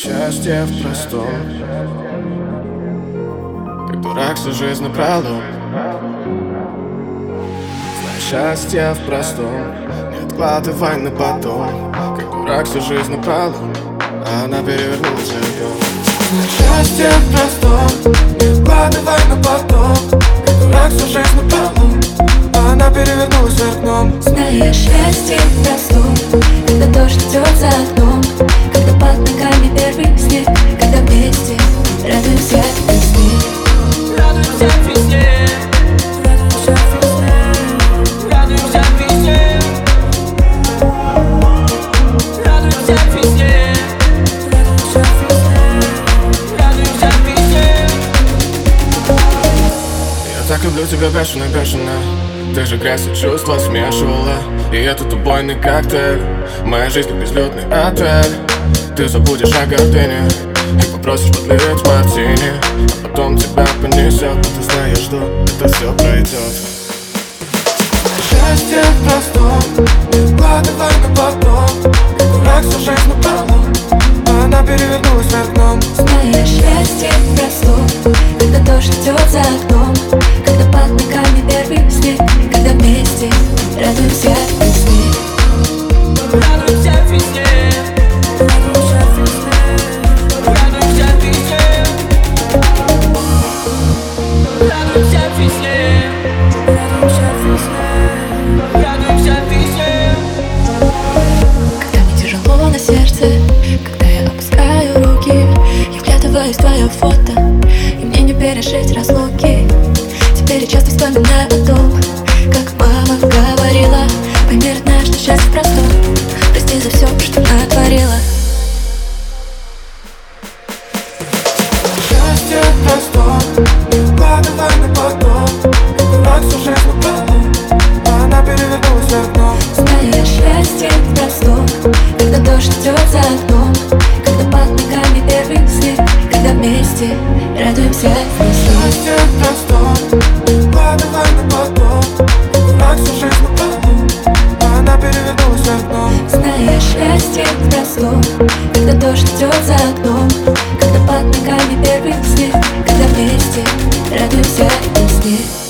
Счастье в простом. Как дурак всю жизнь напролом Знай счастье в простом. Не откладывай на потом. Как дурак всю жизнь напролом А она перевернулась живьем Знай счастье в простом. Не откладывай на потом. Как дурак всю жизнь напролом А она перевернулась вверх дном Зная счастье в простом. Когда дождь идет за окном так люблю тебя бешено, бешено. Ты же грязь и чувства смешивала. И этот убойный коктейль. Моя жизнь как безлюдный отель. Ты забудешь о гордыне И попросишь подлить мартини А потом тебя понесет. Но ты знаешь, что это все пройдет Счастье в простом Не вкладывай на потом. Как дурак всю жизнь напролом А она перевернулась вверх дном Зная счастье в простом Когда дождь идет за окном Когда мне тяжело на сердце Когда я опускаю руки Я вглядываюсь в твое фото И мне не пережить разлуки. Теперь я часто вспоминаю о том Как мама говорила Пойми, что счастье простом дождь идет за окном Когда под ногами первый снег, Когда вместе радуемся Счастье просто, подавай на поток Ракса жизнь на плоту, она перевернулась в окно. Знаешь, счастье просто, когда дождь идет за окном. Когда под ногами первый снег, Когда вместе радуемся вместе.